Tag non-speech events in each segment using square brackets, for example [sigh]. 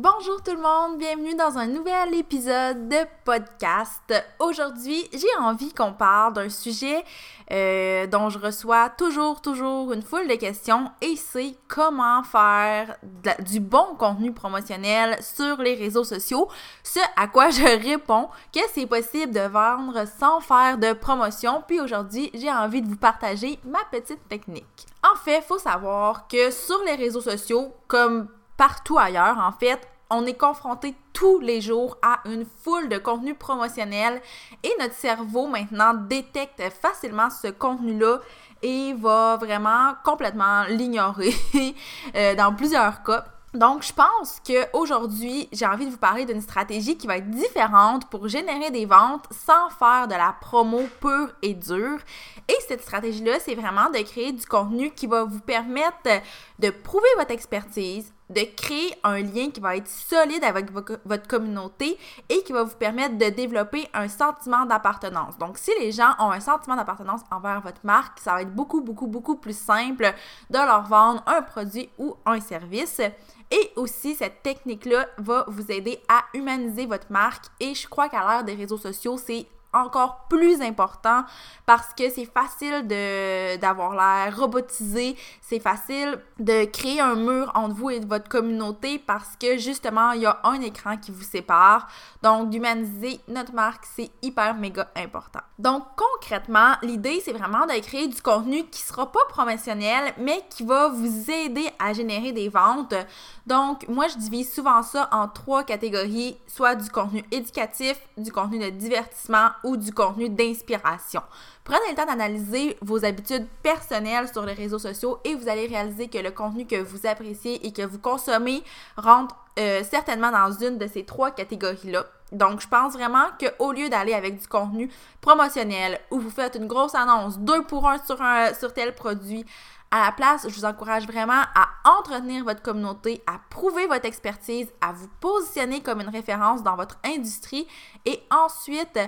Bonjour tout le monde, bienvenue dans un nouvel épisode de podcast. Aujourd'hui, j'ai envie qu'on parle d'un sujet euh, dont je reçois toujours, toujours une foule de questions et c'est comment faire du bon contenu promotionnel sur les réseaux sociaux. Ce à quoi je réponds que c'est possible de vendre sans faire de promotion. Puis aujourd'hui, j'ai envie de vous partager ma petite technique. En fait, faut savoir que sur les réseaux sociaux, comme partout ailleurs, en fait, on est confronté tous les jours à une foule de contenus promotionnels et notre cerveau maintenant détecte facilement ce contenu-là et va vraiment complètement l'ignorer [laughs] euh, dans plusieurs cas. Donc, je pense qu'aujourd'hui, j'ai envie de vous parler d'une stratégie qui va être différente pour générer des ventes sans faire de la promo pure et dure. Et cette stratégie-là, c'est vraiment de créer du contenu qui va vous permettre de prouver votre expertise, de créer un lien qui va être solide avec votre communauté et qui va vous permettre de développer un sentiment d'appartenance. Donc, si les gens ont un sentiment d'appartenance envers votre marque, ça va être beaucoup, beaucoup, beaucoup plus simple de leur vendre un produit ou un service. Et aussi, cette technique-là va vous aider à humaniser votre marque. Et je crois qu'à l'ère des réseaux sociaux, c'est encore plus important parce que c'est facile de d'avoir l'air robotisé, c'est facile de créer un mur entre vous et votre communauté parce que justement, il y a un écran qui vous sépare. Donc d'humaniser notre marque, c'est hyper méga important. Donc concrètement, l'idée c'est vraiment de créer du contenu qui sera pas promotionnel mais qui va vous aider à générer des ventes. Donc moi je divise souvent ça en trois catégories, soit du contenu éducatif, du contenu de divertissement ou du contenu d'inspiration. Prenez le temps d'analyser vos habitudes personnelles sur les réseaux sociaux et vous allez réaliser que le contenu que vous appréciez et que vous consommez rentre euh, certainement dans une de ces trois catégories-là. Donc, je pense vraiment qu'au lieu d'aller avec du contenu promotionnel où vous faites une grosse annonce, deux pour un sur, un, sur tel produit, à la place, je vous encourage vraiment à entretenir votre communauté, à prouver votre expertise, à vous positionner comme une référence dans votre industrie et ensuite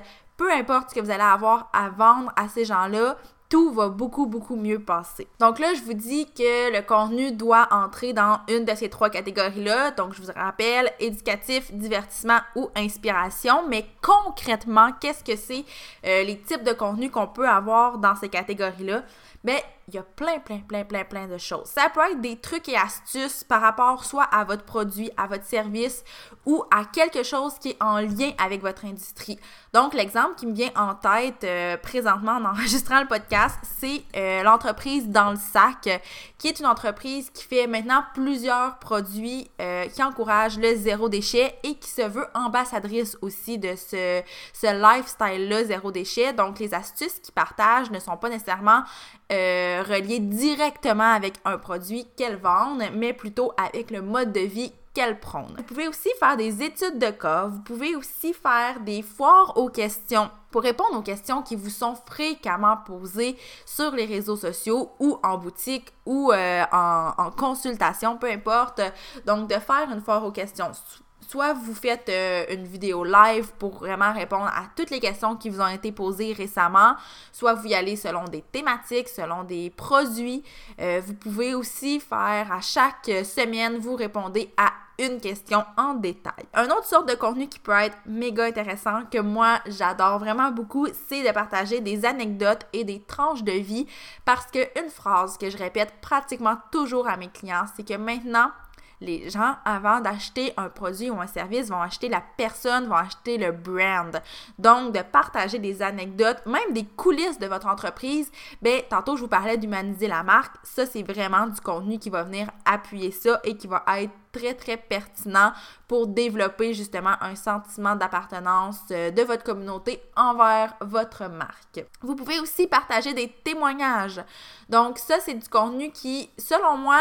peu importe ce que vous allez avoir à vendre à ces gens-là, tout va beaucoup, beaucoup mieux passer. Donc là, je vous dis que le contenu doit entrer dans une de ces trois catégories-là. Donc, je vous rappelle, éducatif, divertissement ou inspiration. Mais concrètement, qu'est-ce que c'est euh, les types de contenu qu'on peut avoir dans ces catégories-là? Ben, il y a plein, plein, plein, plein, plein de choses. Ça peut être des trucs et astuces par rapport soit à votre produit, à votre service ou à quelque chose qui est en lien avec votre industrie. Donc, l'exemple qui me vient en tête euh, présentement en [laughs] enregistrant le podcast, c'est euh, l'entreprise Dans le Sac, qui est une entreprise qui fait maintenant plusieurs produits euh, qui encouragent le zéro déchet et qui se veut ambassadrice aussi de ce, ce lifestyle-là zéro déchet. Donc, les astuces qu'ils partagent ne sont pas nécessairement euh, directement avec un produit qu'elle vendent, mais plutôt avec le mode de vie qu'elle prône. Vous pouvez aussi faire des études de cas, vous pouvez aussi faire des foires aux questions pour répondre aux questions qui vous sont fréquemment posées sur les réseaux sociaux ou en boutique ou euh, en, en consultation, peu importe. Donc, de faire une foire aux questions soit vous faites euh, une vidéo live pour vraiment répondre à toutes les questions qui vous ont été posées récemment, soit vous y allez selon des thématiques, selon des produits. Euh, vous pouvez aussi faire à chaque semaine, vous répondez à une question en détail. Un autre sorte de contenu qui peut être méga intéressant, que moi j'adore vraiment beaucoup, c'est de partager des anecdotes et des tranches de vie parce qu'une phrase que je répète pratiquement toujours à mes clients, c'est que maintenant, les gens, avant d'acheter un produit ou un service, vont acheter la personne, vont acheter le brand. Donc, de partager des anecdotes, même des coulisses de votre entreprise, ben, tantôt, je vous parlais d'humaniser la marque. Ça, c'est vraiment du contenu qui va venir appuyer ça et qui va être très, très pertinent pour développer justement un sentiment d'appartenance euh, de votre communauté envers votre marque. Vous pouvez aussi partager des témoignages. Donc, ça, c'est du contenu qui, selon moi,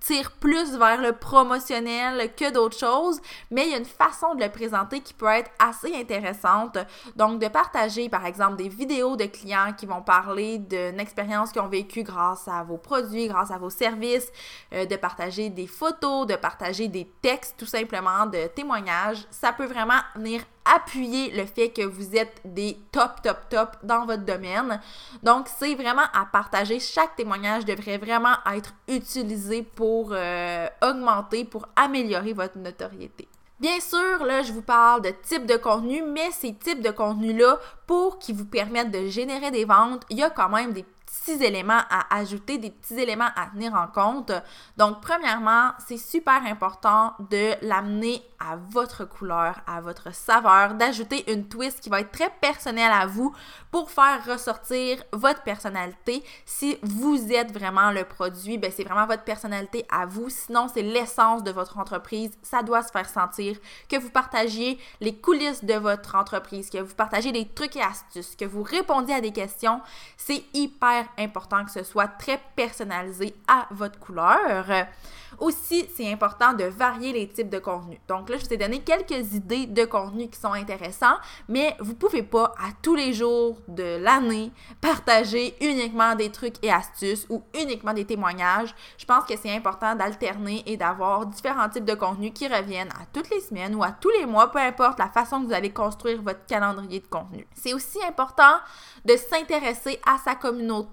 tire plus vers le promotionnel que d'autres choses, mais il y a une façon de le présenter qui peut être assez intéressante. Donc, de partager, par exemple, des vidéos de clients qui vont parler d'une expérience qu'ils ont vécue grâce à vos produits, grâce à vos services, euh, de partager des photos, de partager des textes, tout simplement, de témoignages. Ça peut vraiment venir appuyer le fait que vous êtes des top, top, top dans votre domaine. Donc, c'est vraiment à partager. Chaque témoignage devrait vraiment être utilisé pour euh, augmenter, pour améliorer votre notoriété. Bien sûr, là, je vous parle de type de contenu, mais ces types de contenus-là, pour qu'ils vous permettent de générer des ventes, il y a quand même des petits éléments à ajouter, des petits éléments à tenir en compte. Donc, premièrement, c'est super important de l'amener à votre couleur, à votre saveur, d'ajouter une twist qui va être très personnelle à vous pour faire ressortir votre personnalité. Si vous êtes vraiment le produit, ben c'est vraiment votre personnalité à vous. Sinon, c'est l'essence de votre entreprise. Ça doit se faire sentir que vous partagiez les coulisses de votre entreprise, que vous partagez des trucs et astuces, que vous répondiez à des questions. C'est hyper important que ce soit très personnalisé à votre couleur. Aussi, c'est important de varier les types de contenus. Donc là, je vous ai donné quelques idées de contenus qui sont intéressants, mais vous pouvez pas à tous les jours de l'année partager uniquement des trucs et astuces ou uniquement des témoignages. Je pense que c'est important d'alterner et d'avoir différents types de contenus qui reviennent à toutes les semaines ou à tous les mois, peu importe la façon que vous allez construire votre calendrier de contenu. C'est aussi important de s'intéresser à sa communauté.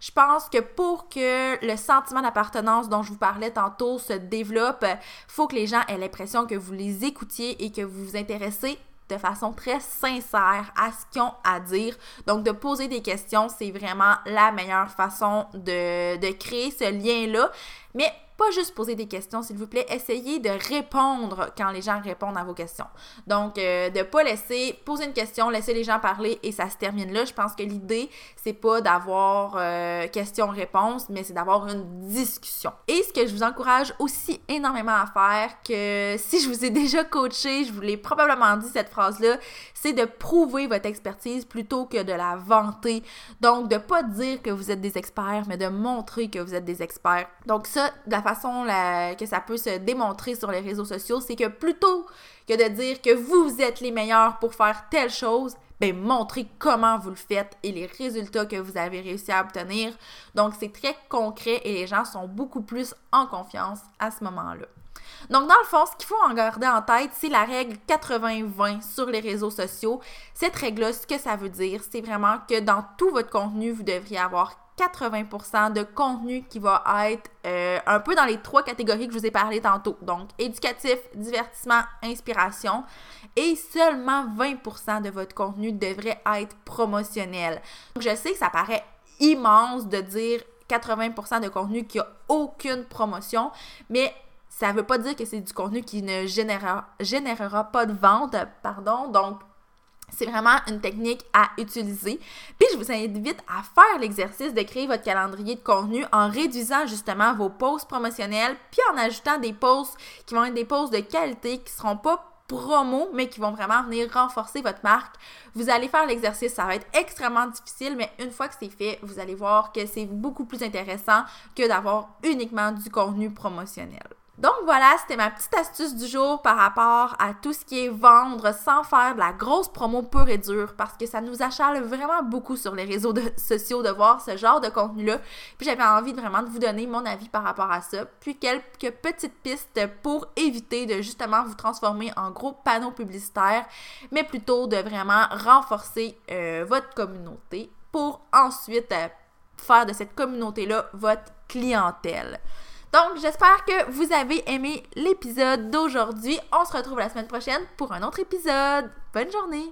Je pense que pour que le sentiment d'appartenance dont je vous parlais tantôt se développe, faut que les gens aient l'impression que vous les écoutiez et que vous vous intéressez de façon très sincère à ce qu'ils ont à dire. Donc, de poser des questions, c'est vraiment la meilleure façon de, de créer ce lien-là. Mais pas juste poser des questions, s'il vous plaît. Essayez de répondre quand les gens répondent à vos questions. Donc, euh, de pas laisser poser une question, laisser les gens parler et ça se termine là. Je pense que l'idée, c'est pas d'avoir euh, question-réponse, mais c'est d'avoir une discussion. Et ce que je vous encourage aussi énormément à faire, que si je vous ai déjà coaché, je vous l'ai probablement dit cette phrase-là, c'est de prouver votre expertise plutôt que de la vanter. Donc, de pas dire que vous êtes des experts, mais de montrer que vous êtes des experts. Donc, ça, de la façon que ça peut se démontrer sur les réseaux sociaux, c'est que plutôt que de dire que vous êtes les meilleurs pour faire telle chose, ben montrez comment vous le faites et les résultats que vous avez réussi à obtenir. Donc c'est très concret et les gens sont beaucoup plus en confiance à ce moment-là. Donc, dans le fond, ce qu'il faut en garder en tête, c'est la règle 80-20 sur les réseaux sociaux. Cette règle-là, ce que ça veut dire, c'est vraiment que dans tout votre contenu, vous devriez avoir 80% de contenu qui va être euh, un peu dans les trois catégories que je vous ai parlé tantôt. Donc, éducatif, divertissement, inspiration. Et seulement 20% de votre contenu devrait être promotionnel. Donc, je sais que ça paraît immense de dire 80% de contenu qui a aucune promotion, mais ça ne veut pas dire que c'est du contenu qui ne générera, générera pas de vente, pardon. Donc, c'est vraiment une technique à utiliser. Puis je vous invite à faire l'exercice de créer votre calendrier de contenu en réduisant justement vos posts promotionnels, puis en ajoutant des posts qui vont être des posts de qualité qui seront pas promo, mais qui vont vraiment venir renforcer votre marque. Vous allez faire l'exercice, ça va être extrêmement difficile, mais une fois que c'est fait, vous allez voir que c'est beaucoup plus intéressant que d'avoir uniquement du contenu promotionnel. Donc voilà, c'était ma petite astuce du jour par rapport à tout ce qui est vendre sans faire de la grosse promo pure et dure parce que ça nous achale vraiment beaucoup sur les réseaux sociaux de voir ce genre de contenu-là. Puis j'avais envie vraiment de vous donner mon avis par rapport à ça. Puis quelques petites pistes pour éviter de justement vous transformer en gros panneau publicitaire, mais plutôt de vraiment renforcer euh, votre communauté pour ensuite euh, faire de cette communauté-là votre clientèle. Donc, j'espère que vous avez aimé l'épisode d'aujourd'hui. On se retrouve la semaine prochaine pour un autre épisode. Bonne journée!